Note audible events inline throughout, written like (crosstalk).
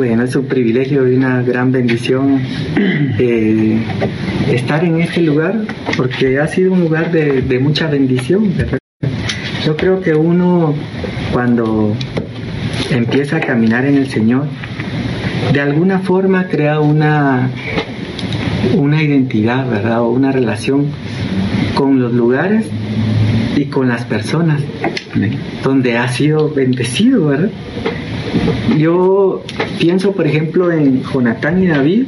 Bueno, es un privilegio y una gran bendición eh, estar en este lugar porque ha sido un lugar de, mucha bendición. Yo creo que uno cuando empieza a caminar en el Señor, de alguna forma crea una, una identidad, ¿verdad? O una relación con los lugares y con las personas donde ha sido bendecido, ¿verdad? Yo pienso, por ejemplo, en Jonatán y David,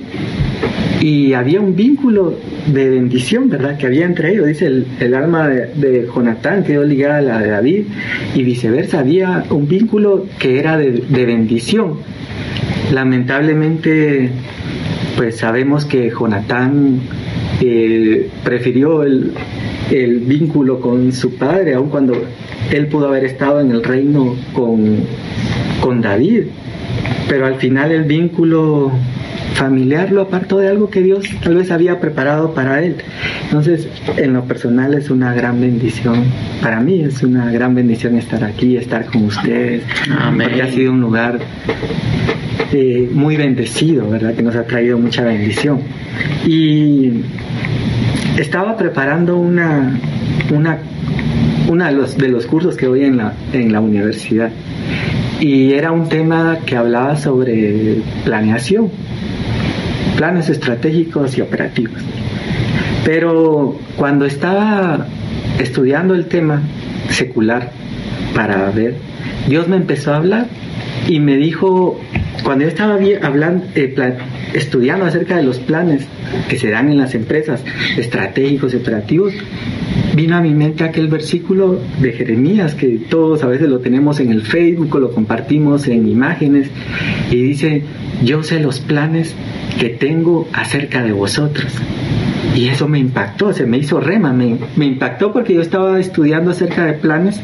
y había un vínculo de bendición, ¿verdad? Que había entre ellos. Dice el, alma de, Jonatán quedó ligada a la de David y viceversa. Había un vínculo que era de, bendición. Lamentablemente, pues sabemos que Jonatán eh, prefirió el, el vínculo con su padre, aun cuando él pudo haber estado en el reino con, con David. Pero al final el vínculo familiar lo apartó de algo que Dios tal vez había preparado para él. Entonces, en lo personal es una gran bendición. Para mí es una gran bendición estar aquí, estar con ustedes, porque ha sido un lugar eh, muy bendecido, ¿verdad? Que nos ha traído mucha bendición. Y estaba preparando una, una, una de, los, de los cursos que doy en la, en la universidad y era un tema que hablaba sobre planeación planes estratégicos y operativos. Pero cuando estaba estudiando el tema secular para ver, Dios me empezó a hablar y me dijo, cuando yo estaba hablando, eh, estudiando acerca de los planes que se dan en las empresas estratégicos operativos, vino a mi mente aquel versículo de Jeremías que todos a veces lo tenemos en el Facebook lo compartimos en imágenes y dice, yo sé los planes que tengo acerca de vosotros. Y eso me impactó, se me hizo rema, me, me, impactó porque yo estaba estudiando acerca de planes,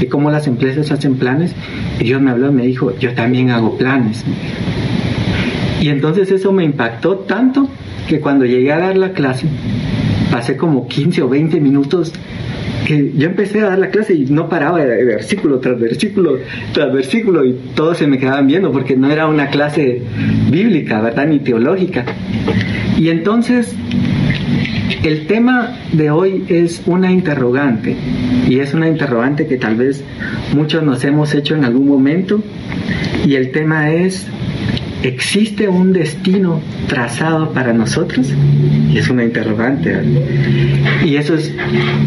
de cómo las empresas hacen planes, y Dios me habló y me dijo, yo también hago planes. Y entonces eso me impactó tanto que cuando llegué a dar la clase, pasé como 15 o 20 minutos que yo empecé a dar la clase y no paraba versículo tras versículo tras versículo y todos se me quedaban viendo porque no era una clase bíblica, ¿verdad? Ni teológica. Y entonces el tema de hoy es una interrogante y es una interrogante que tal vez muchos nos hemos hecho en algún momento y el tema es ¿Existe un destino trazado para nosotros? Es una interrogante. Y eso es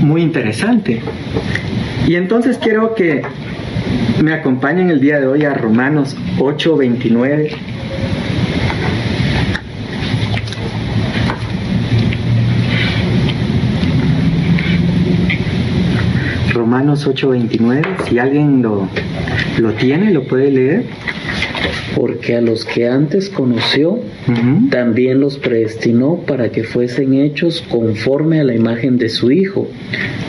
muy interesante. Y entonces quiero que me acompañen el día de hoy a Romanos 8:29. Romanos 8:29, si alguien lo, lo tiene, lo puede leer porque a los que antes conoció, también los predestinó para que fuesen hechos conforme a la imagen de su Hijo,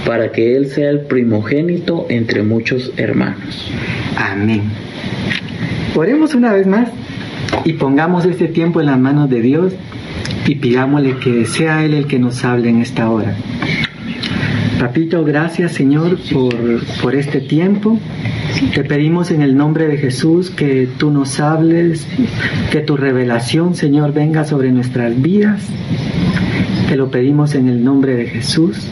para que Él sea el primogénito entre muchos hermanos. Amén. Oremos una vez más y pongamos este tiempo en las manos de Dios y pidámosle que sea Él el que nos hable en esta hora. Papito, gracias Señor por, por este tiempo. Te pedimos en el nombre de Jesús que tú nos hables, que tu revelación, Señor, venga sobre nuestras vidas. Te lo pedimos en el nombre de Jesús.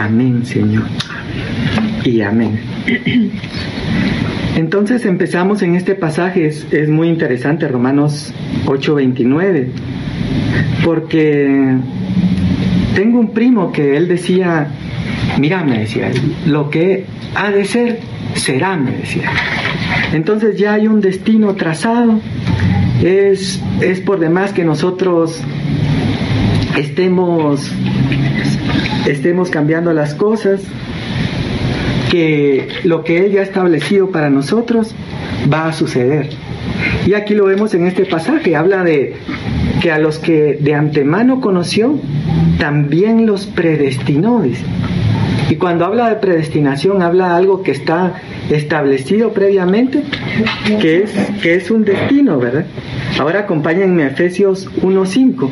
Amén, Señor. Y amén. Entonces empezamos en este pasaje, es, es muy interesante, Romanos 8:29, porque tengo un primo que él decía, mira, me decía, lo que ha de ser, será, me decía. Entonces ya hay un destino trazado, es, es por demás que nosotros estemos, estemos cambiando las cosas, que lo que Él ya ha establecido para nosotros va a suceder. Y aquí lo vemos en este pasaje, habla de que a los que de antemano conoció, también los predestinó. Y cuando habla de predestinación, habla de algo que está establecido previamente, que es, que es un destino, ¿verdad? Ahora acompáñenme a Efesios 1.5.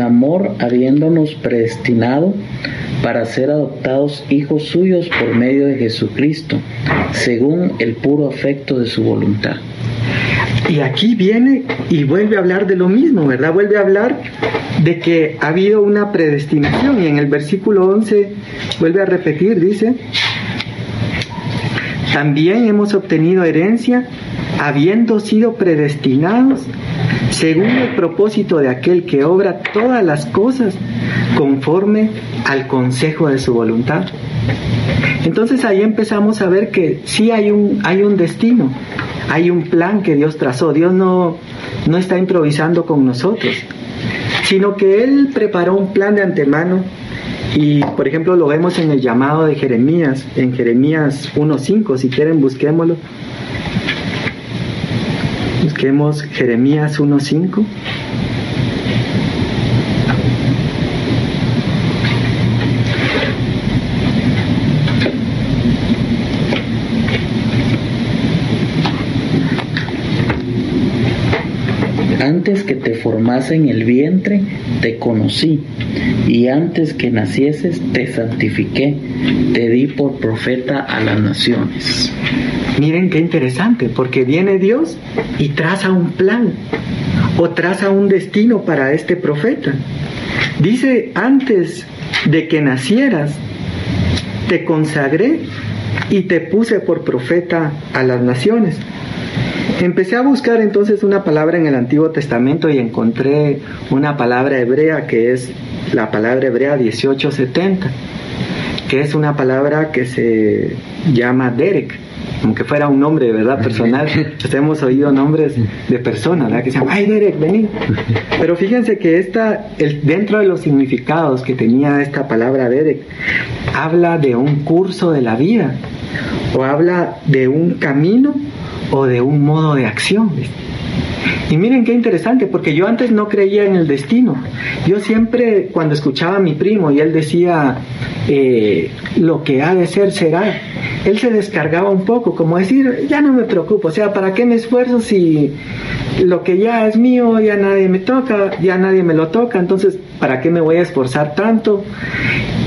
Amor habiéndonos predestinado para ser adoptados hijos suyos por medio de Jesucristo, según el puro afecto de su voluntad. Y aquí viene y vuelve a hablar de lo mismo, ¿verdad? Vuelve a hablar de que ha habido una predestinación y en el versículo 11 vuelve a repetir, dice, también hemos obtenido herencia habiendo sido predestinados según el propósito de aquel que obra todas las cosas conforme al consejo de su voluntad. Entonces ahí empezamos a ver que sí hay un, hay un destino, hay un plan que Dios trazó. Dios no, no está improvisando con nosotros, sino que Él preparó un plan de antemano y por ejemplo lo vemos en el llamado de Jeremías, en Jeremías 1.5, si quieren busquémoslo. Busquemos Jeremías 1.5. Antes que te formase en el vientre, te conocí, y antes que nacieses, te santifiqué, te di por profeta a las naciones. Miren qué interesante, porque viene Dios y traza un plan o traza un destino para este profeta. Dice, antes de que nacieras, te consagré y te puse por profeta a las naciones. Empecé a buscar entonces una palabra en el Antiguo Testamento y encontré una palabra hebrea que es la palabra hebrea 1870, que es una palabra que se llama Derek aunque fuera un nombre de verdad personal, (laughs) pues hemos oído nombres de personas, ¿verdad? Que se llaman, ay Derek, vení. Pero fíjense que esta, el, dentro de los significados que tenía esta palabra Derek, habla de un curso de la vida, o habla de un camino, o de un modo de acción. Y miren qué interesante, porque yo antes no creía en el destino. Yo siempre, cuando escuchaba a mi primo y él decía, eh, lo que ha de ser será, él se descargaba un poco, como decir, ya no me preocupo, o sea, ¿para qué me esfuerzo si lo que ya es mío, ya nadie me toca, ya nadie me lo toca, entonces, ¿para qué me voy a esforzar tanto?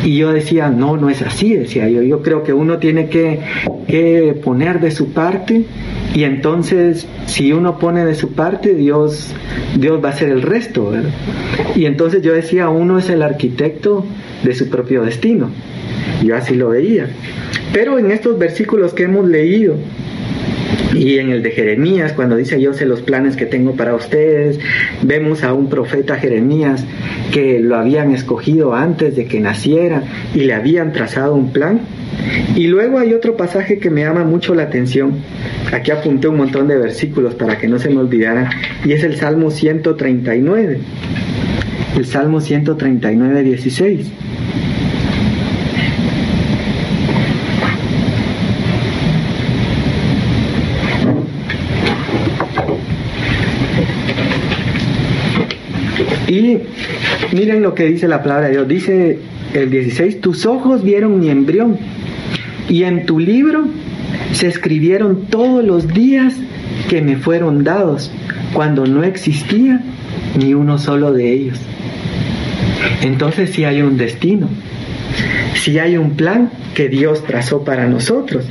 Y yo decía, no, no es así, decía yo, yo creo que uno tiene que, que poner de su parte y entonces si uno pone de su parte, Dios, Dios va a hacer el resto, ¿verdad? Y entonces yo decía, uno es el arquitecto de su propio destino. Yo así lo veía. Pero en estos versículos que hemos leído, y en el de Jeremías, cuando dice yo sé los planes que tengo para ustedes, vemos a un profeta Jeremías que lo habían escogido antes de que naciera y le habían trazado un plan. Y luego hay otro pasaje que me llama mucho la atención. Aquí apunté un montón de versículos para que no se me olvidara. Y es el Salmo 139. El Salmo 139, 16. Y miren lo que dice la palabra de Dios. Dice el 16, tus ojos vieron mi embrión y en tu libro se escribieron todos los días que me fueron dados cuando no existía ni uno solo de ellos. Entonces sí hay un destino, sí hay un plan que Dios trazó para nosotros.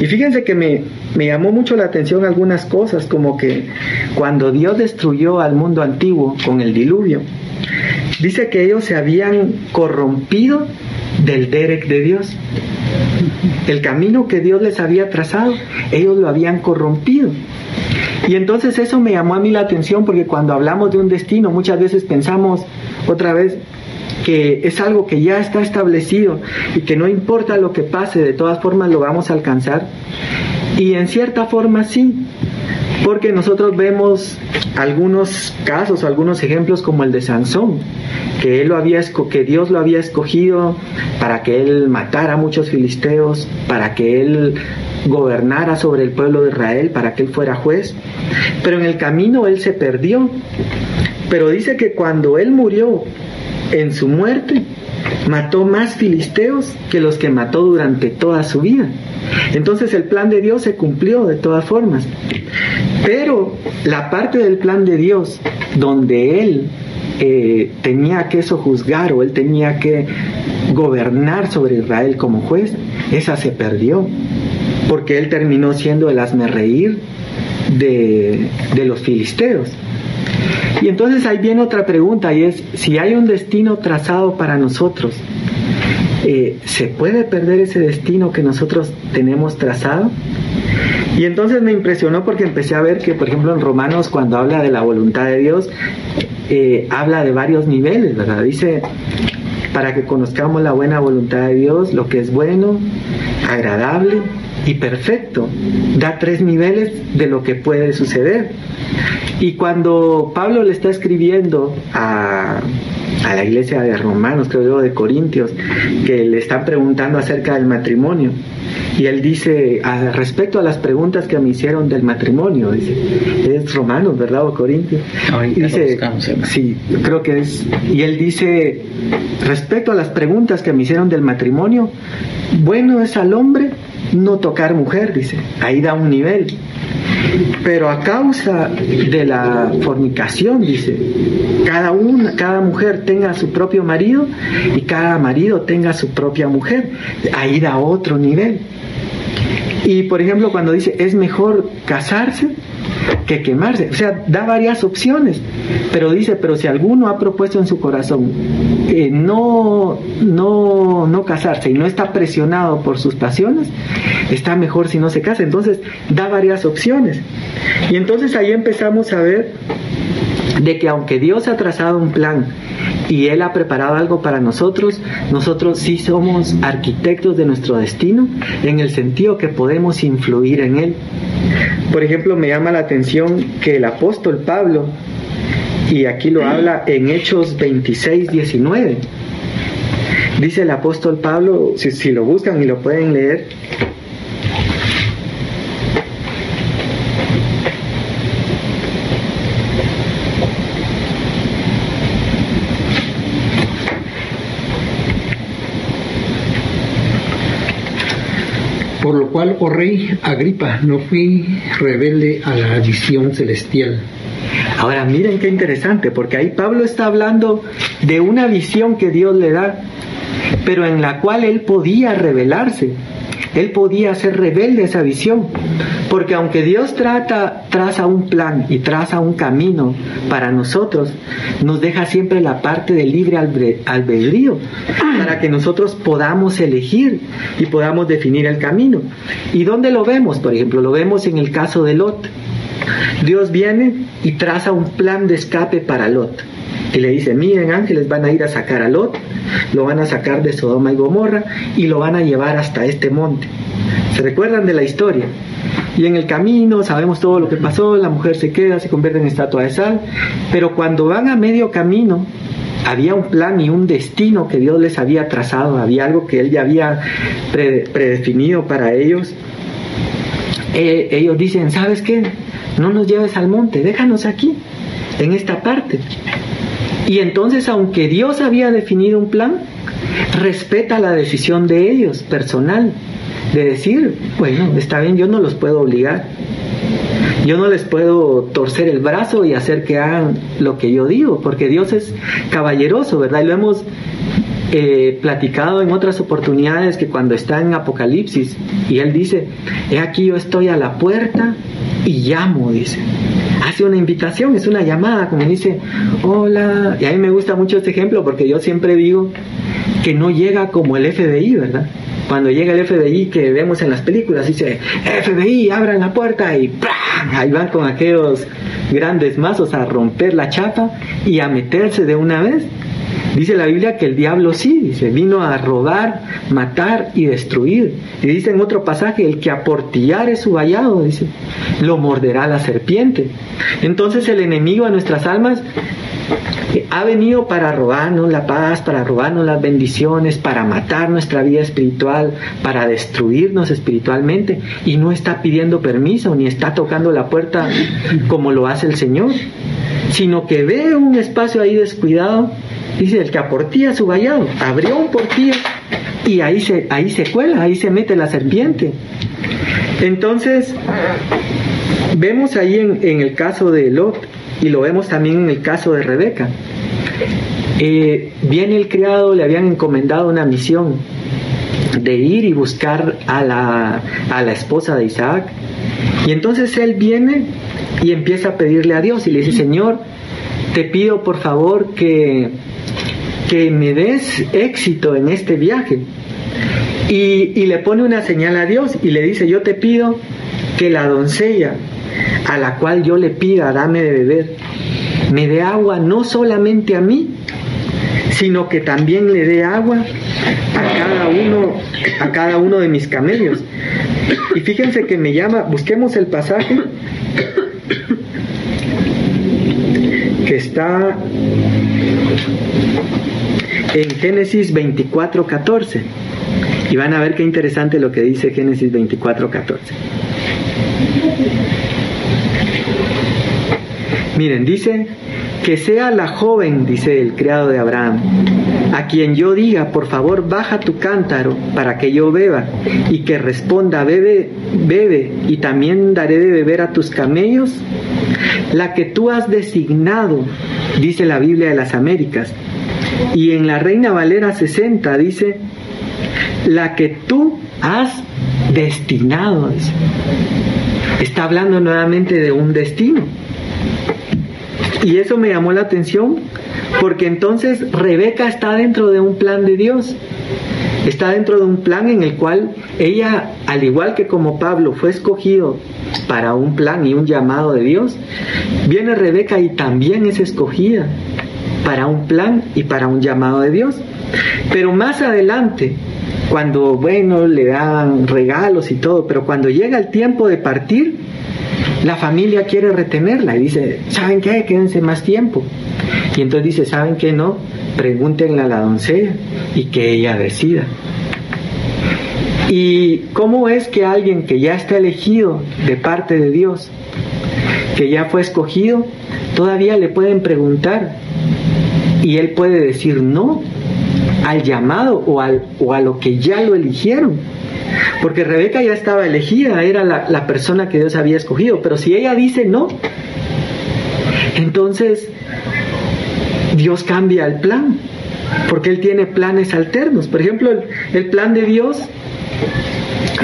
Y fíjense que me, me llamó mucho la atención algunas cosas, como que cuando Dios destruyó al mundo antiguo con el diluvio, dice que ellos se habían corrompido del Derek de Dios. El camino que Dios les había trazado, ellos lo habían corrompido. Y entonces eso me llamó a mí la atención porque cuando hablamos de un destino muchas veces pensamos otra vez que es algo que ya está establecido y que no importa lo que pase, de todas formas lo vamos a alcanzar. Y en cierta forma sí, porque nosotros vemos algunos casos, algunos ejemplos como el de Sansón, que él lo había que Dios lo había escogido para que él matara a muchos filisteos, para que él gobernara sobre el pueblo de Israel, para que él fuera juez, pero en el camino él se perdió. Pero dice que cuando él murió en su muerte, mató más filisteos que los que mató durante toda su vida. Entonces el plan de Dios se cumplió de todas formas. Pero la parte del plan de Dios donde Él que tenía que sojuzgar o él tenía que gobernar sobre Israel como juez, esa se perdió, porque él terminó siendo el reír de, de los filisteos. Y entonces ahí viene otra pregunta y es, si hay un destino trazado para nosotros, eh, ¿se puede perder ese destino que nosotros tenemos trazado? Y entonces me impresionó porque empecé a ver que, por ejemplo, en Romanos, cuando habla de la voluntad de Dios, eh, habla de varios niveles, ¿verdad? Dice, para que conozcamos la buena voluntad de Dios, lo que es bueno, agradable y perfecto. Da tres niveles de lo que puede suceder. Y cuando Pablo le está escribiendo a, a la iglesia de Romanos, creo yo, de Corintios, que le están preguntando acerca del matrimonio, y él dice, respecto a las preguntas que me hicieron del matrimonio, dice, es Romanos, ¿verdad? O Corintios. y dice, sí, creo que es, y él dice, respecto a las preguntas que me hicieron del matrimonio, bueno es al hombre no tocar mujer, dice, ahí da un nivel. Pero a causa de la fornicación, dice, cada una, cada mujer tenga su propio marido y cada marido tenga su propia mujer. Ahí da otro nivel. Y por ejemplo, cuando dice es mejor casarse que quemarse, o sea, da varias opciones, pero dice, pero si alguno ha propuesto en su corazón eh, no, no, no casarse y no está presionado por sus pasiones, está mejor si no se casa. Entonces, da varias opciones. Y entonces ahí empezamos a ver de que aunque Dios ha trazado un plan y Él ha preparado algo para nosotros, nosotros sí somos arquitectos de nuestro destino en el sentido que podemos influir en Él. Por ejemplo, me llama la atención que el apóstol Pablo, y aquí lo habla en Hechos 26, 19, dice el apóstol Pablo, si, si lo buscan y lo pueden leer, cual, rey Agripa, no fui rebelde a la visión celestial. Ahora miren qué interesante, porque ahí Pablo está hablando de una visión que Dios le da, pero en la cual él podía revelarse. Él podía hacer rebelde esa visión, porque aunque Dios trata, traza un plan y traza un camino para nosotros, nos deja siempre la parte del libre albedrío, para que nosotros podamos elegir y podamos definir el camino. ¿Y dónde lo vemos? Por ejemplo, lo vemos en el caso de Lot. Dios viene y traza un plan de escape para Lot. Y le dice, miren ángeles, van a ir a sacar a Lot, lo van a sacar de Sodoma y Gomorra y lo van a llevar hasta este monte. ¿Se recuerdan de la historia? Y en el camino sabemos todo lo que pasó, la mujer se queda, se convierte en estatua de sal, pero cuando van a medio camino, había un plan y un destino que Dios les había trazado, había algo que Él ya había predefinido para ellos. Eh, ellos dicen, ¿sabes qué? No nos lleves al monte, déjanos aquí, en esta parte. Y entonces, aunque Dios había definido un plan, respeta la decisión de ellos, personal, de decir, bueno, está bien, yo no los puedo obligar. Yo no les puedo torcer el brazo y hacer que hagan lo que yo digo, porque Dios es caballeroso, ¿verdad? Y lo hemos eh, platicado en otras oportunidades que cuando está en Apocalipsis y Él dice, he aquí yo estoy a la puerta y llamo, dice hace una invitación, es una llamada, como dice, hola. Y a mí me gusta mucho este ejemplo porque yo siempre digo que no llega como el FBI, ¿verdad? Cuando llega el FBI que vemos en las películas, dice, FBI, abran la puerta y ahí van con aquellos grandes mazos a romper la chapa y a meterse de una vez. Dice la Biblia que el diablo sí, dice, vino a robar, matar y destruir. Y dice en otro pasaje, el que aportillare su vallado, dice, lo morderá la serpiente. Entonces el enemigo a nuestras almas eh, ha venido para robarnos la paz, para robarnos las bendiciones, para matar nuestra vida espiritual, para destruirnos espiritualmente y no está pidiendo permiso ni está tocando la puerta como lo hace el Señor, sino que ve un espacio ahí descuidado Dice, el que aportía su vallado, abrió un portillo y ahí se, ahí se cuela, ahí se mete la serpiente. Entonces, vemos ahí en, en el caso de Lot y lo vemos también en el caso de Rebeca. eh, viene el criado, le habían encomendado una misión de ir y buscar a la, a la esposa de Isaac. Y entonces él viene y empieza a pedirle a Dios y le dice, Señor, te pido por favor que, que me des éxito en este viaje. Y, y, le pone una señal a Dios y le dice, yo te pido que la doncella a la cual yo le pida, dame de beber, me dé agua no solamente a mí, sino que también le dé agua a cada uno, a cada uno de mis camellos. Y fíjense que me llama, busquemos el pasaje que está en Génesis 24, 14. Y van a ver qué interesante lo que dice Génesis 24, 14. Miren, dice que sea la joven, dice el criado de Abraham, a quien yo diga, por favor, baja tu cántaro para que yo beba, y que responda, bebe, bebe, y también daré de beber a tus camellos, la que tú has designado, dice la Biblia de las Américas, y en la Reina Valera 60 dice, la que tú has destinado. Está hablando nuevamente de un destino. Y eso me llamó la atención porque entonces Rebeca está dentro de un plan de Dios. Está dentro de un plan en el cual ella, al igual que como Pablo, fue escogido para un plan y un llamado de Dios, viene Rebeca y también es escogida para un plan y para un llamado de Dios. Pero más adelante, cuando, bueno, le dan regalos y todo, pero cuando llega el tiempo de partir, la familia quiere retenerla y dice, ¿saben qué? Quédense más tiempo. Y entonces dice, ¿saben qué? No, pregúntenle a la doncella y que ella decida. ¿Y cómo es que alguien que ya está elegido de parte de Dios, que ya fue escogido, todavía le pueden preguntar y él puede decir no al llamado o, al, o a lo que ya lo eligieron? Porque Rebeca ya estaba elegida, era la, persona que Dios había escogido, pero si ella dice no, entonces Dios cambia el plan, porque Él tiene planes alternos. Por ejemplo, el, plan de Dios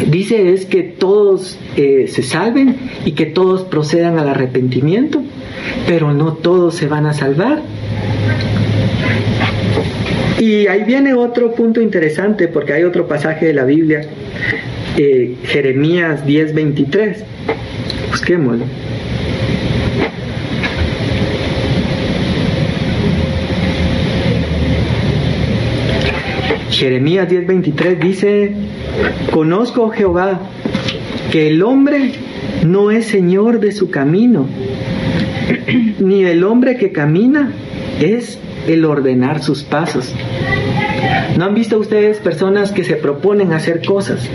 dice es que todos eh, se salven y que todos procedan al arrepentimiento, pero no todos se van a salvar. Y ahí viene otro punto interesante, porque hay otro pasaje de la Biblia, eh, Jeremías 10:23. Busquémoslo. Jeremías 10:23 dice, conozco Jehová que el hombre no es señor de su camino, ni el hombre que camina es el ordenar sus pasos. ¿No han visto ustedes personas que se proponen hacer cosas,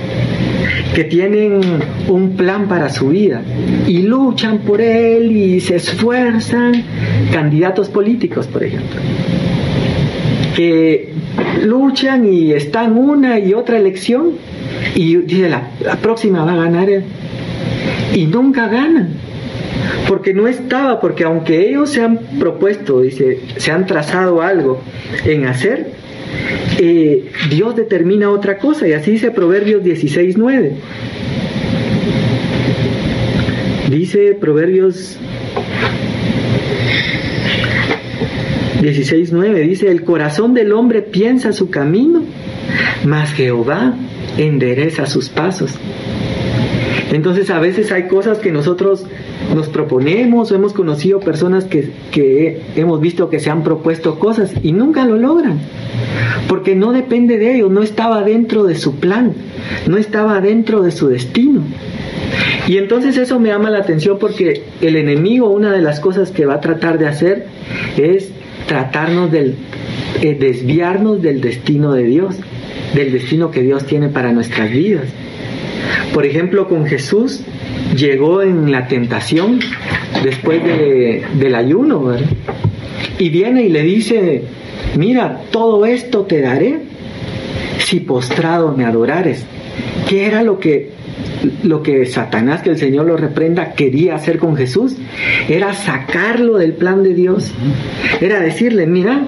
que tienen un plan para su vida y luchan por él y se esfuerzan? Candidatos políticos, por ejemplo, que luchan y están una y otra elección y dice la, la próxima va a ganar él y nunca ganan porque no estaba, porque aunque ellos se han propuesto, dice, se han trazado algo en hacer, eh, Dios determina otra cosa, y así dice Proverbios 16.9. Dice Proverbios 16.9, dice, el corazón del hombre piensa su camino, mas Jehová endereza sus pasos. Entonces a veces hay cosas que nosotros nos proponemos o hemos conocido personas que, que, hemos visto que se han propuesto cosas y nunca lo logran, porque no depende de ellos, no estaba dentro de su plan, no estaba dentro de su destino. Y entonces eso me llama la atención porque el enemigo, una de las cosas que va a tratar de hacer es tratarnos del, eh, desviarnos del destino de Dios, del destino que Dios tiene para nuestras vidas. Por ejemplo, con Jesús llegó en la tentación después del ayuno, Y viene y le dice, mira, todo esto te daré si postrado me adorares. ¿Qué era lo que lo que Satanás, que el Señor lo reprenda, quería hacer con Jesús, era sacarlo del plan de Dios. Era decirle, mira,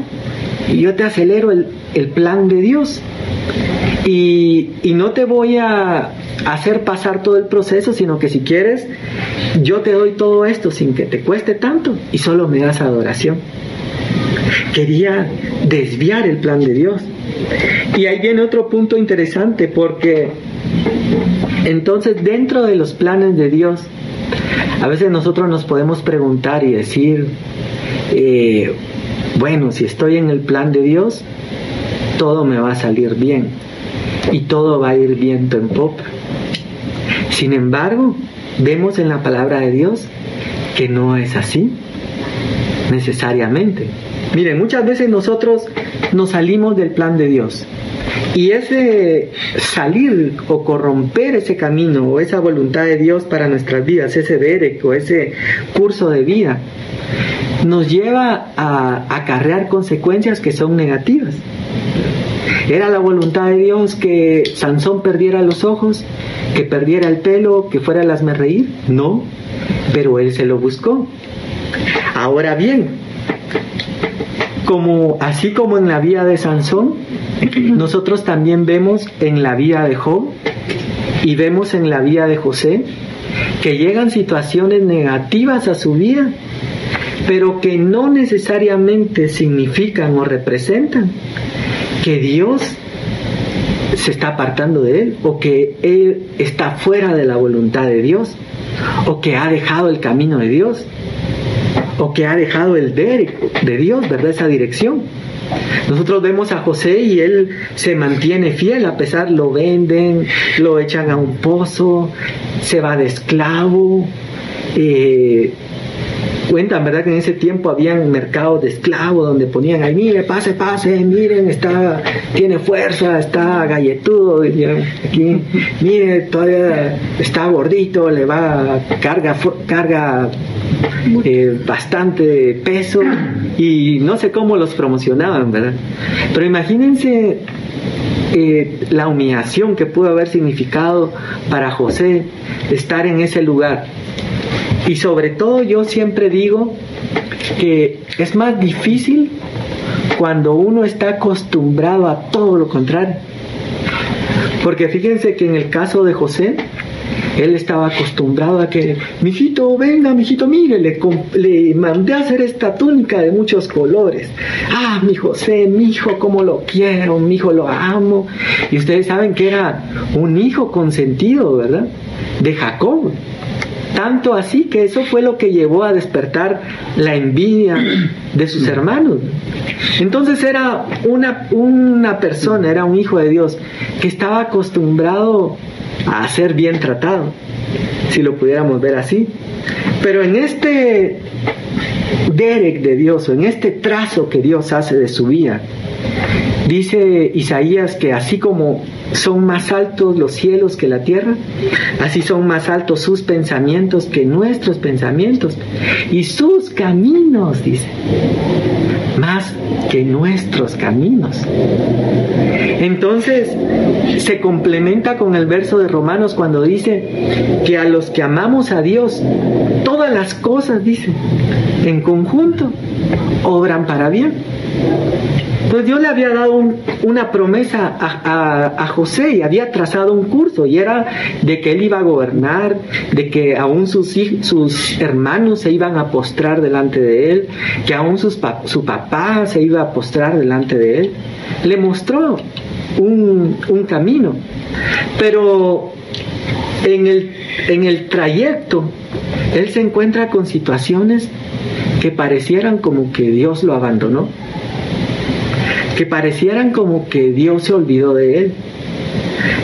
yo te acelero el, plan de Dios. Y, no te voy a hacer pasar todo el proceso, sino que si quieres, yo te doy todo esto sin que te cueste tanto y solo me das adoración. Quería desviar el plan de Dios. Y ahí viene otro punto interesante porque entonces dentro de los planes de Dios, a veces nosotros nos podemos preguntar y decir, eh, bueno, si estoy en el plan de Dios, todo me va a salir bien y todo va a ir viento en pop. Sin embargo, vemos en la palabra de Dios que no es así necesariamente. Miren, muchas veces nosotros nos salimos del plan de Dios. Y ese salir o corromper ese camino o esa voluntad de Dios para nuestras vidas, ese derek o ese curso de vida, nos lleva a acarrear consecuencias que son negativas. ¿Era la voluntad de Dios que Sansón perdiera los ojos, que perdiera el pelo, que fuera el reír? No, pero él se lo buscó. Ahora bien, como así como en la vida de Sansón, nosotros también vemos en la vida de Job y vemos en la vida de José que llegan situaciones negativas a su vida, pero que no necesariamente significan o representan que Dios se está apartando de él o que él está fuera de la voluntad de Dios o que ha dejado el camino de Dios o que ha dejado el de, de Dios, ¿verdad? Esa dirección. Nosotros vemos a José y él se mantiene fiel a pesar, lo venden, lo echan a un pozo, se va de esclavo. Eh, cuentan, ¿verdad? Que en ese tiempo habían mercados de esclavos donde ponían ahí, mire, pase, pase, miren, está, tiene fuerza, está galletudo, aquí, mire, todavía está gordito, le va, carga, carga eh, bastante peso y no sé cómo los promocionaban, ¿verdad? Pero imagínense eh, la humillación que pudo haber significado para José estar en ese lugar y sobre todo yo siempre digo que es más difícil cuando uno está acostumbrado a todo lo contrario. Porque fíjense que en el caso de José, él estaba acostumbrado a que, mijito, venga, mijito, mire, le, le mandé a hacer esta túnica de muchos colores. Ah, mi José, mi hijo, cómo lo quiero, mi hijo lo amo. Y ustedes saben que era un hijo consentido, ¿verdad? De Jacob. Tanto así que eso fue lo que llevó a despertar la envidia de sus hermanos. Entonces era una, una persona, era un hijo de Dios que estaba acostumbrado a ser bien tratado, si lo pudiéramos ver así. Pero en este Derek de Dios, o en este trazo que Dios hace de su vida, dice Isaías que así como son más altos los cielos que la tierra, así son más altos sus pensamientos que nuestros pensamientos y sus caminos, dice, más que nuestros caminos. Entonces se complementa con el verso de Romanos cuando dice que a los que amamos a Dios, todas las cosas, dice, en conjunto, obran para bien. Pues Dios le había dado una promesa a, José y había trazado un curso y era de que él iba a gobernar, de que aún sus, hermanos se iban a postrar delante de él, que aún su papá se iba a postrar delante de él. Le mostró un, camino, pero en el trayecto él se encuentra con situaciones que parecieran como que Dios lo abandonó que parecieran como que Dios se olvidó de él,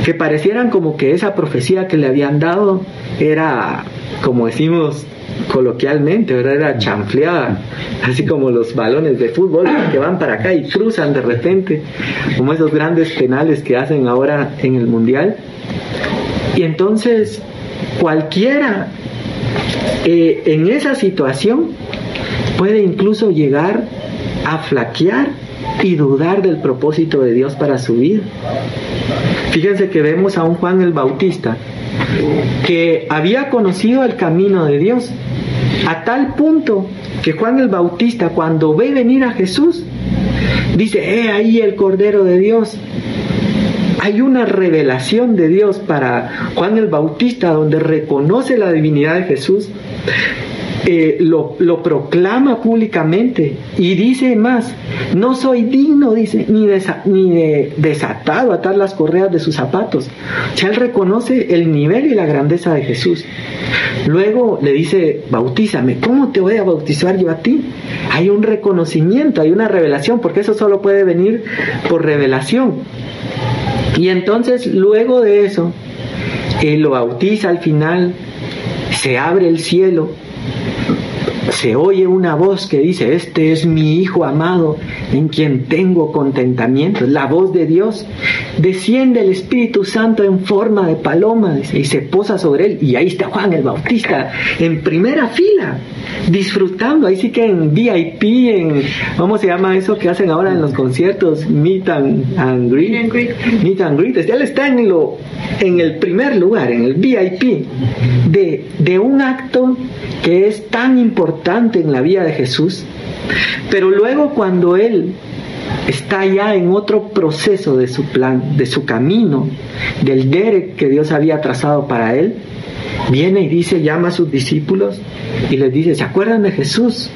que parecieran como que esa profecía que le habían dado era, como decimos coloquialmente, era chanfleada, así como los balones de fútbol que van para acá y cruzan de repente, como esos grandes penales que hacen ahora en el mundial. Y entonces cualquiera eh, en esa situación puede incluso llegar a flaquear y dudar del propósito de Dios para su vida. Fíjense que vemos a un Juan el Bautista que había conocido el camino de Dios a tal punto que Juan el Bautista cuando ve venir a Jesús dice, eh, ahí el Cordero de Dios hay una revelación de Dios para Juan el Bautista donde reconoce la divinidad de Jesús, eh, lo, proclama públicamente y dice más, no soy digno, dice, ni, ni de desatado atar las correas de sus zapatos. Sea, él reconoce el nivel y la grandeza de Jesús. Luego le dice, bautízame, ¿cómo te voy a bautizar yo a ti? Hay un reconocimiento, hay una revelación, porque eso solo puede venir por revelación. Y entonces luego de eso, él lo bautiza al final, se abre el cielo se oye una voz que dice, este es mi Hijo amado en quien tengo contentamiento, la voz de Dios. Desciende el Espíritu Santo en forma de paloma y se posa sobre él. Y ahí está Juan el Bautista en primera fila, disfrutando. Ahí sí que en VIP, en, ¿cómo se llama eso que hacen ahora en los conciertos? Meet and, greet. Meet and greet. Él está en, lo, en el primer lugar, en el VIP, de, de un acto que es tan importante en la vida de Jesús, pero luego cuando Él está ya en otro proceso de su plan, de su camino, del derek que Dios había trazado para Él, viene y dice, llama a sus discípulos y les dice, ¿se acuerdan de Jesús?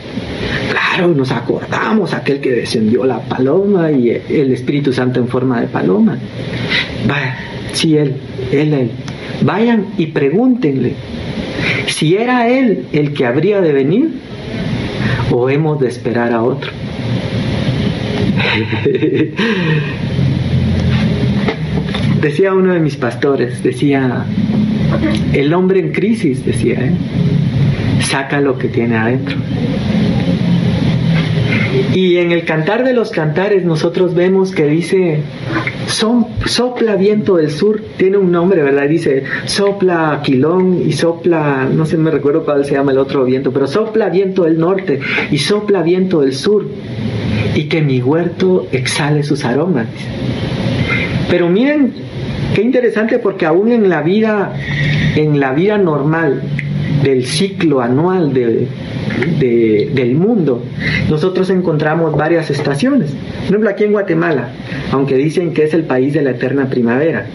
Claro, nos acordamos, aquel que descendió la paloma y el Espíritu Santo en forma de paloma. Vaya, sí, Él, Él, Él. Vayan y pregúntenle si era Él el que habría de venir o hemos de esperar a otro. (laughs) decía uno de mis pastores, decía, el hombre en crisis, decía, ¿eh? saca lo que tiene adentro. Y en el cantar de los cantares nosotros vemos que dice, son, sopla viento del sur, tiene un nombre, ¿verdad? Dice, sopla quilón y sopla, no sé, me recuerdo cuál se llama el otro viento, pero sopla viento del norte y sopla viento del sur y que mi huerto exhale sus aromas. Pero miren, qué interesante porque aún en la vida, en la vida normal, del ciclo anual de, del mundo, nosotros encontramos varias estaciones. Por ejemplo, aquí en Guatemala, aunque dicen que es el país de la eterna primavera,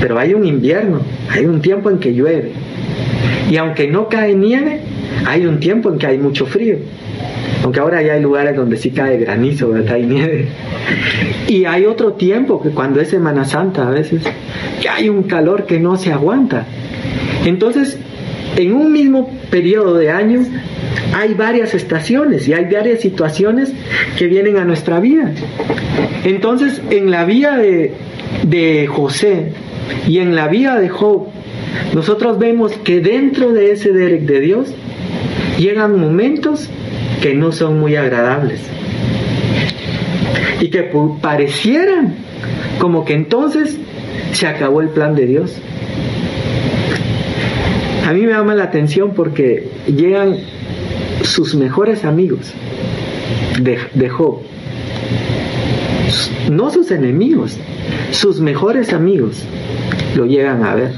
pero hay un invierno, hay un tiempo en que llueve. Y aunque no cae nieve, hay un tiempo en que hay mucho frío. Aunque ahora ya hay lugares donde sí cae granizo, ¿verdad? Hay nieve. Y hay otro tiempo que cuando es Semana Santa a veces, que hay un calor que no se aguanta. Entonces, en un mismo periodo de años hay varias estaciones y hay varias situaciones que vienen a nuestra vida. Entonces, en la vida de, José y en la vida de Job, nosotros vemos que dentro de ese Derek de Dios llegan momentos que no son muy agradables y que parecieran como que entonces se acabó el plan de Dios. A mí me llama la atención porque llegan sus mejores amigos de, Job, no sus enemigos, sus mejores amigos lo llegan a ver.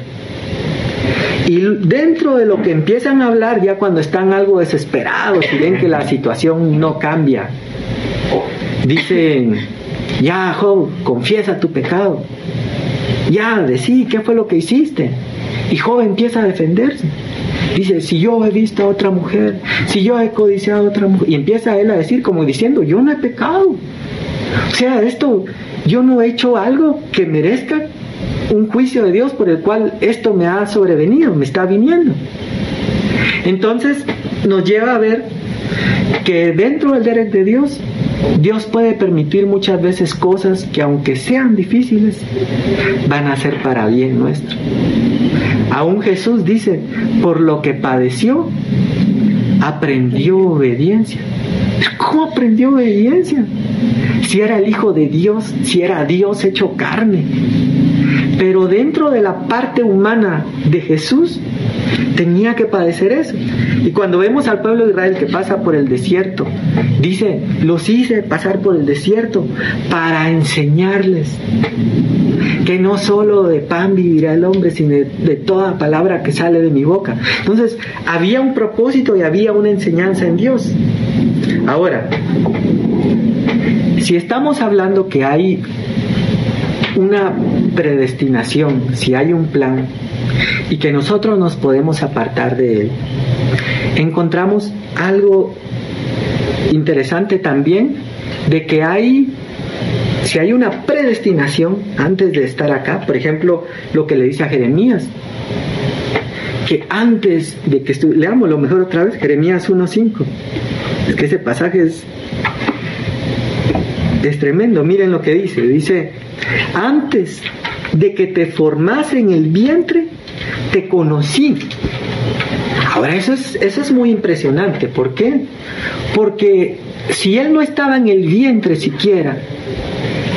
Y dentro de lo que empiezan a hablar, ya cuando están algo desesperados y ven que la situación no cambia, dicen, ya Job, confiesa tu pecado. Ya, decí, ¿qué fue lo que hiciste? Y Job empieza a defenderse. Dice, si yo he visto a otra mujer, si yo he codiciado a otra mujer, y empieza él a decir como diciendo, yo no he pecado. O sea, esto, yo no he hecho algo que merezca un juicio de Dios por el cual esto me ha sobrevenido, me está viniendo. Entonces nos lleva a ver que dentro del derecho de Dios, Dios puede permitir muchas veces cosas que aunque sean difíciles, van a ser para bien nuestro. Aún Jesús dice, por lo que padeció, aprendió obediencia. ¿Cómo aprendió obediencia? Si era el Hijo de Dios, si era Dios hecho carne. Pero dentro de la parte humana de Jesús tenía que padecer eso. Y cuando vemos al pueblo de Israel que pasa por el desierto, dice, los hice pasar por el desierto para enseñarles que no solo de pan vivirá el hombre, sino de, toda palabra que sale de mi boca. Entonces, había un propósito y había una enseñanza en Dios. Ahora, si estamos hablando que hay una predestinación, si hay un plan y que nosotros nos podemos apartar de él, encontramos algo interesante también de que hay si hay una predestinación antes de estar acá, por ejemplo, lo que le dice a Jeremías, que antes de que leamos lo mejor otra vez, Jeremías 1.5, es que ese pasaje es, es tremendo, miren lo que dice, dice, antes de que te formase en el vientre, te conocí. Ahora, eso es, eso es muy impresionante. ¿Por qué? Porque si él no estaba en el vientre siquiera,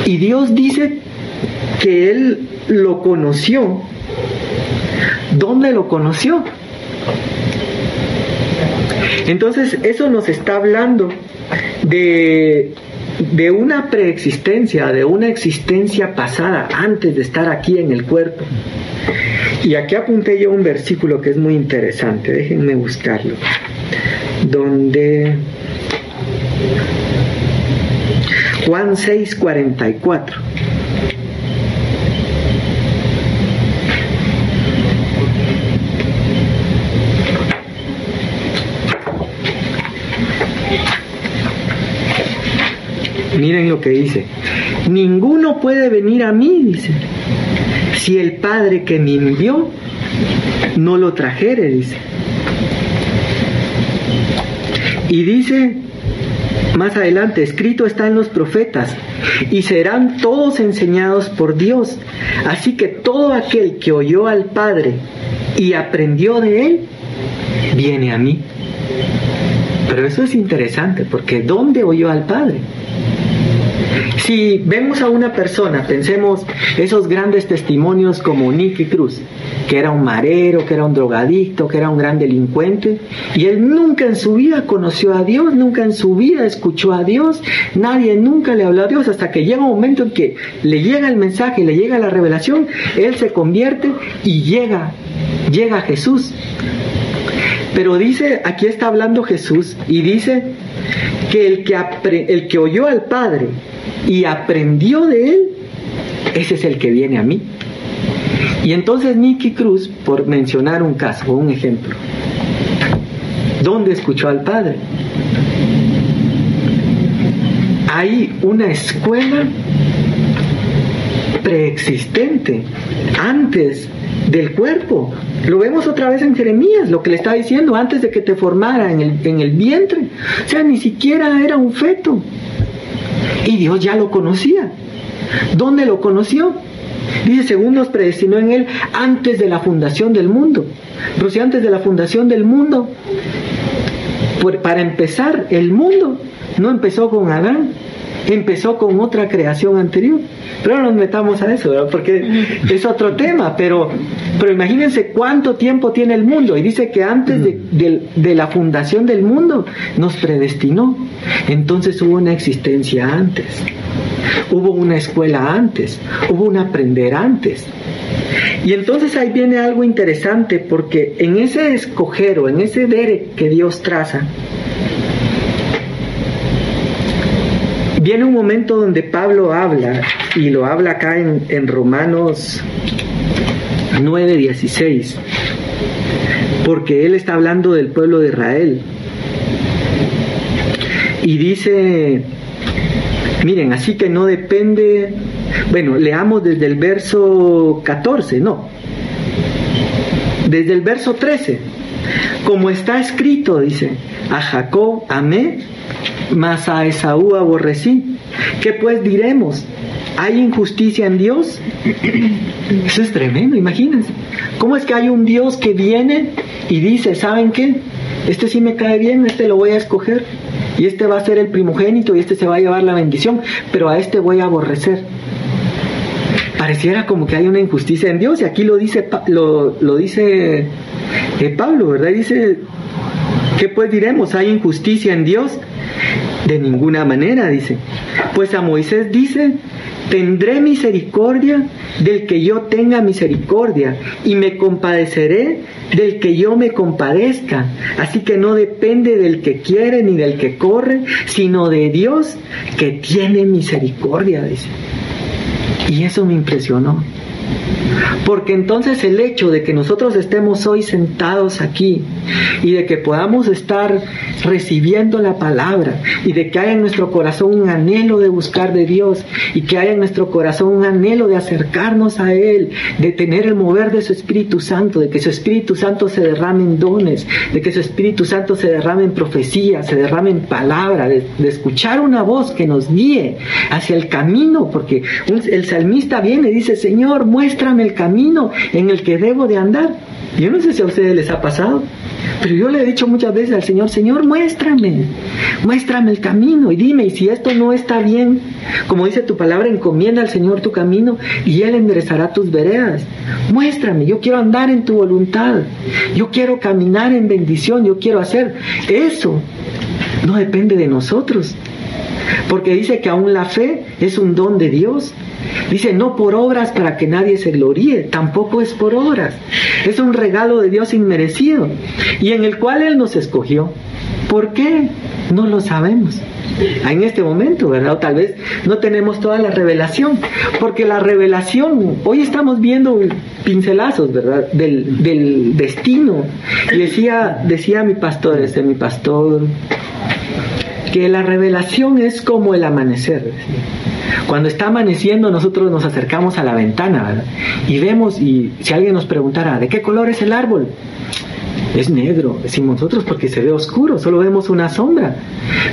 y Dios dice que él lo conoció. ¿Dónde lo conoció? Entonces eso nos está hablando de, de una preexistencia, de una existencia pasada antes de estar aquí en el cuerpo. Y aquí apunté yo un versículo que es muy interesante, déjenme buscarlo, donde Juan 6, 44. Miren lo que dice. Ninguno puede venir a mí, dice, si el Padre que me envió no lo trajere, dice. Y dice más adelante, escrito está en los profetas, y serán todos enseñados por Dios. Así que todo aquel que oyó al Padre y aprendió de él, viene a mí. Pero eso es interesante, porque ¿dónde oyó al Padre? Si vemos a una persona, pensemos esos grandes testimonios como Nicky Cruz, que era un marero, que era un drogadicto, que era un gran delincuente, y él nunca en su vida conoció a Dios, nunca en su vida escuchó a Dios, nadie nunca le habló a Dios, hasta que llega un momento en que le llega el mensaje, le llega la revelación, él se convierte y llega, llega a Jesús. Pero dice, aquí está hablando Jesús y dice que el que, el que oyó al Padre y aprendió de él, ese es el que viene a mí. Y entonces Nicky Cruz, por mencionar un caso un ejemplo, ¿dónde escuchó al Padre? Hay una escuela preexistente antes del cuerpo. Lo vemos otra vez en Jeremías, lo que le está diciendo antes de que te formara en el, en el vientre. O sea, ni siquiera era un feto. Y Dios ya lo conocía. ¿Dónde lo conoció? Dice, según nos predestinó en Él antes de la fundación del mundo. Pero si antes de la fundación del mundo, para empezar, el mundo no empezó con Adán, empezó con otra creación anterior. Pero no nos metamos a eso, porque es otro tema, pero, pero imagínense cuánto tiempo tiene el mundo. Y dice que antes de, de la fundación del mundo nos predestinó. Entonces hubo una existencia antes. Hubo una escuela antes, hubo un aprender antes. Y entonces ahí viene algo interesante porque en ese escoger o en ese dere que Dios traza, viene un momento donde Pablo habla, y lo habla acá en, en Romanos 9:16, porque él está hablando del pueblo de Israel. Y dice, miren, así que no depende, bueno, leamos desde el verso 14, no, desde el verso 13, como está escrito, dice, a Jacob amé mas a Esaú aborrecí. ¿Qué pues diremos? ¿Hay injusticia en Dios? Eso es tremendo, imagínense. ¿Cómo es que hay un Dios que viene y dice, ¿saben qué? Este sí me cae bien, este lo voy a escoger. Y este va a ser el primogénito y este se va a llevar la bendición, pero a este voy a aborrecer. pareciera como que hay una injusticia en Dios y aquí lo dice lo, lo dice eh, Pablo, ¿verdad? Dice, ¿qué pues diremos? ¿Hay injusticia en Dios? De ninguna manera, dice. Pues a Moisés dice, tendré misericordia del que yo tenga misericordia y me compadeceré del que yo me compadezca. Así que no depende del que quiere ni del que corre, sino de Dios que tiene misericordia, dice. Y eso me impresionó. Porque entonces el hecho de que nosotros estemos hoy sentados aquí y de que podamos estar recibiendo la palabra y de que haya en nuestro corazón un anhelo de buscar de Dios y que haya en nuestro corazón un anhelo de acercarnos a Él, de tener el mover de su Espíritu Santo, de que su Espíritu Santo se derrame en dones, de que su Espíritu Santo se derrame en profecía, se derrame en palabra, de, escuchar una voz que nos guíe hacia el camino, porque el salmista viene y dice, Señor, muéstrame el camino en el que debo de andar. Yo no sé si a ustedes les ha pasado, pero yo le he dicho muchas veces al Señor, Señor, muéstrame, muéstrame el camino y dime, y si esto no está bien, como dice tu palabra, encomienda al Señor tu camino y Él enderezará tus veredas. Muéstrame, yo quiero andar en tu voluntad, yo quiero caminar en bendición, yo quiero hacer eso. No depende de nosotros, porque dice que aún la fe es un don de Dios. Dice, no por obras para que nadie se gloríe, tampoco es por obras. Es un regalo de Dios inmerecido y en el cual Él nos escogió. ¿Por qué? No lo sabemos. En este momento, ¿verdad? O tal vez no tenemos toda la revelación, porque la revelación, hoy estamos viendo pincelazos, ¿verdad? Del, del destino. Y decía, decía mi pastor, este mi pastor, que la revelación es como el amanecer. Cuando está amaneciendo nosotros nos acercamos a la ventana y vemos y si alguien nos preguntara, ¿de qué color es el árbol? Es negro, decimos nosotros porque se ve oscuro, solo vemos una sombra.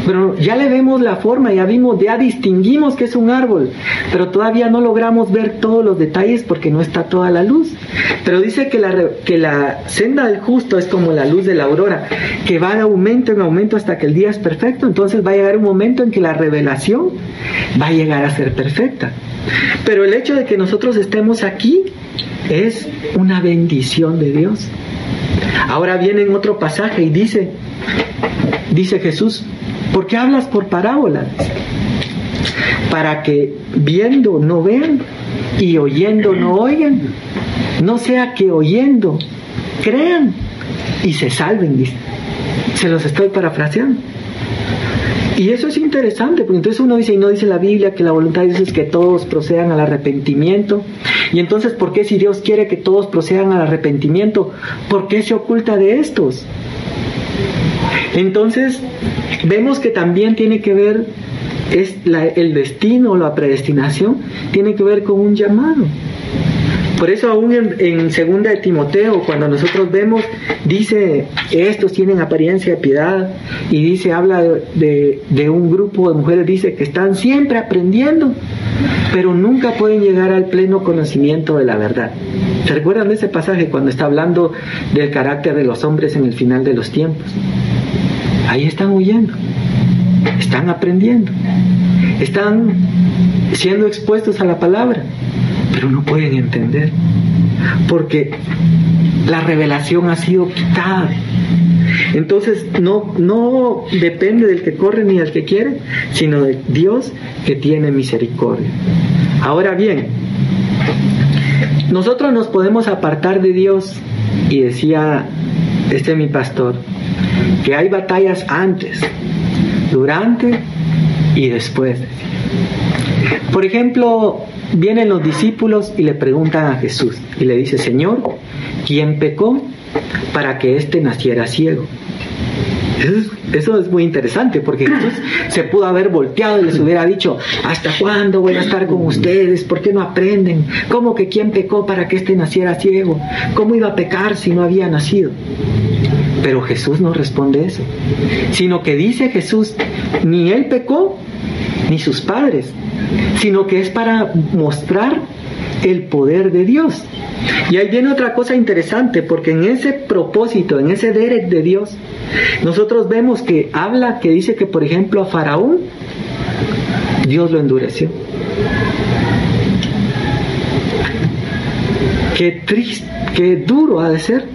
Pero ya le vemos la forma, ya vimos, ya distinguimos que es un árbol, pero todavía no logramos ver todos los detalles porque no está toda la luz. Pero dice que la, que la senda del justo es como la luz de la aurora, que va de aumento en aumento hasta que el día es perfecto, entonces va a llegar un momento en que la revelación va a llegar a ser perfecta. Pero el hecho de que nosotros estemos aquí es una bendición de Dios. Ahora viene en otro pasaje y dice, dice Jesús, ¿por qué hablas por parábolas? Para que viendo no vean y oyendo no oigan. No sea que oyendo crean y se salven. Se los estoy parafraseando. Y eso es interesante, porque entonces uno dice, y no dice la Biblia que la voluntad de Dios es que todos procedan al arrepentimiento. Y entonces, ¿por qué si Dios quiere que todos procedan al arrepentimiento, por qué se oculta de estos? Entonces, vemos que también tiene que ver, es el destino, la predestinación, tiene que ver con un llamado. Por eso aún en, segunda de Timoteo, cuando nosotros vemos, dice, estos tienen apariencia de piedad, y dice, habla de, un grupo de mujeres, dice que están siempre aprendiendo, pero nunca pueden llegar al pleno conocimiento de la verdad. ¿Se recuerdan de ese pasaje cuando está hablando del carácter de los hombres en el final de los tiempos? Ahí están huyendo, están aprendiendo, están siendo expuestos a la palabra, pero no pueden entender, porque la revelación ha sido quitada. Entonces no, no depende del que corre ni del que quiere, sino de Dios que tiene misericordia. Ahora bien, nosotros nos podemos apartar de Dios y decía este mi pastor, que hay batallas antes, durante y después. Por ejemplo, vienen los discípulos y le preguntan a Jesús y le dice, Señor, ¿quién pecó para que éste naciera ciego? Eso es, muy interesante porque Jesús se pudo haber volteado y les hubiera dicho, ¿hasta cuándo voy a estar con ustedes? ¿Por qué no aprenden? ¿Cómo que quién pecó para que éste naciera ciego? ¿Cómo iba a pecar si no había nacido? Pero Jesús no responde eso, sino que dice Jesús, ni él pecó, ni sus padres, sino que es para mostrar el poder de Dios. Y ahí viene otra cosa interesante, porque en ese propósito, en ese derek de Dios, nosotros vemos que habla, que dice que por ejemplo a Faraón, Dios lo endureció. Qué triste, qué duro ha de ser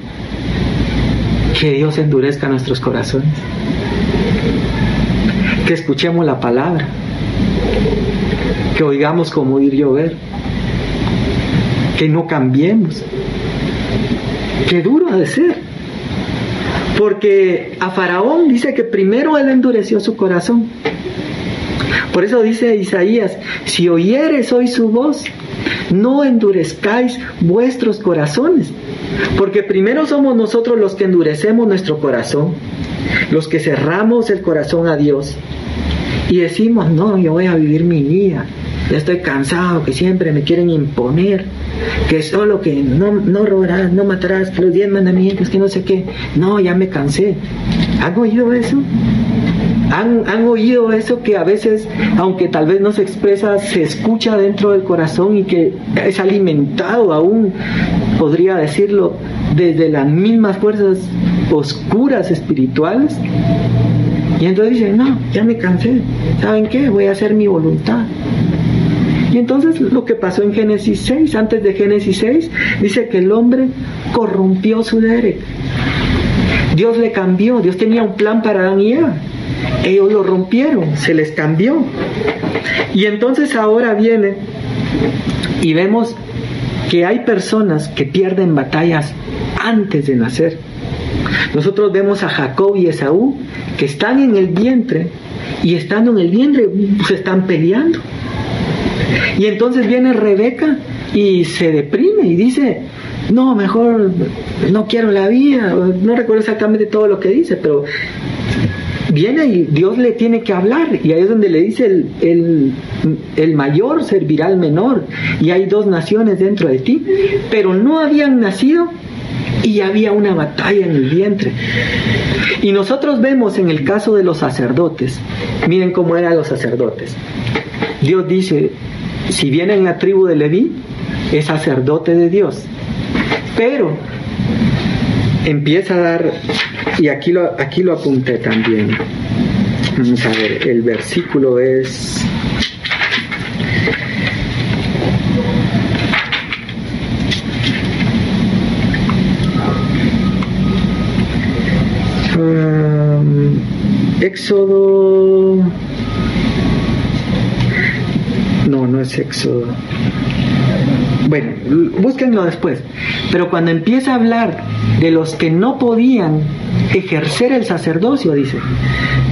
que Dios endurezca nuestros corazones. Que escuchemos la palabra. Que oigamos como oír llover. Que no cambiemos. Qué duro ha de ser. Porque a Faraón dice que primero él endureció su corazón. Por eso dice Isaías, si oyeres hoy su voz, no endurezcáis vuestros corazones, porque primero somos nosotros los que endurecemos nuestro corazón, los que cerramos el corazón a Dios y decimos, no, yo voy a vivir mi vida, ya estoy cansado, que siempre me quieren imponer, que solo que no, no robarás, no matarás, los diez mandamientos, que no sé qué, no, ya me cansé. ¿Han oído eso? ¿Han, ¿Han, oído eso que a veces, aunque tal vez no se expresa, se escucha dentro del corazón y que es alimentado aún, podría decirlo, desde las mismas fuerzas oscuras espirituales? Y entonces dicen, no, ya me cansé, ¿saben qué? Voy a hacer mi voluntad. Y entonces lo que pasó en Génesis 6, antes de Génesis 6, dice que el hombre corrompió su Derek. Dios le cambió, Dios tenía un plan para Adán y Eva. Ellos lo rompieron, se les cambió. Y entonces ahora viene y vemos que hay personas que pierden batallas antes de nacer. Nosotros vemos a Jacob y Esaú que están en el vientre y estando en el vientre se están peleando. Y entonces viene Rebeca y se deprime y dice, no, mejor no quiero la vida, no recuerdo exactamente todo lo que dice, pero viene y Dios le tiene que hablar. Y ahí es donde le dice el, el, el, mayor servirá al menor y hay dos naciones dentro de ti, pero no habían nacido y había una batalla en el vientre. Y nosotros vemos en el caso de los sacerdotes, miren cómo eran los sacerdotes. Dios dice, si viene en la tribu de Leví, es sacerdote de Dios. Pero empieza a dar, y aquí lo, aquí lo apunté también. Vamos a ver, el versículo es... Éxodo... No, no es Éxodo. Bueno, búsquenlo después. Pero cuando empieza a hablar de los que no podían ejercer el sacerdocio, dice,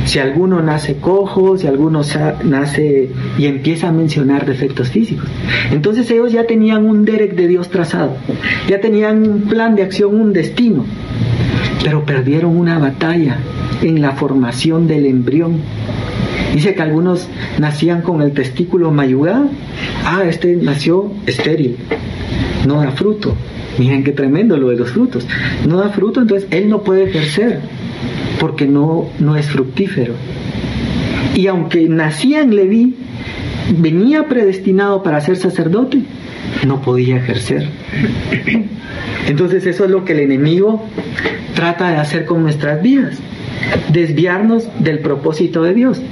si alguno nace cojo, si alguno nace y empieza a mencionar defectos físicos. Entonces ellos ya tenían un derek de Dios trazado, ya tenían un plan de acción, un destino, pero perdieron una batalla en la formación del embrión. Dice que algunos nacían con el testículo mayugado. Ah, este nació estéril, no da fruto. Miren qué tremendo lo de los frutos. No da fruto, entonces él no puede ejercer porque no, no es fructífero. Y aunque nacía en Leví, venía predestinado para ser sacerdote, no podía ejercer. Entonces eso es lo que el enemigo trata de hacer con nuestras vidas, desviarnos del propósito de Dios.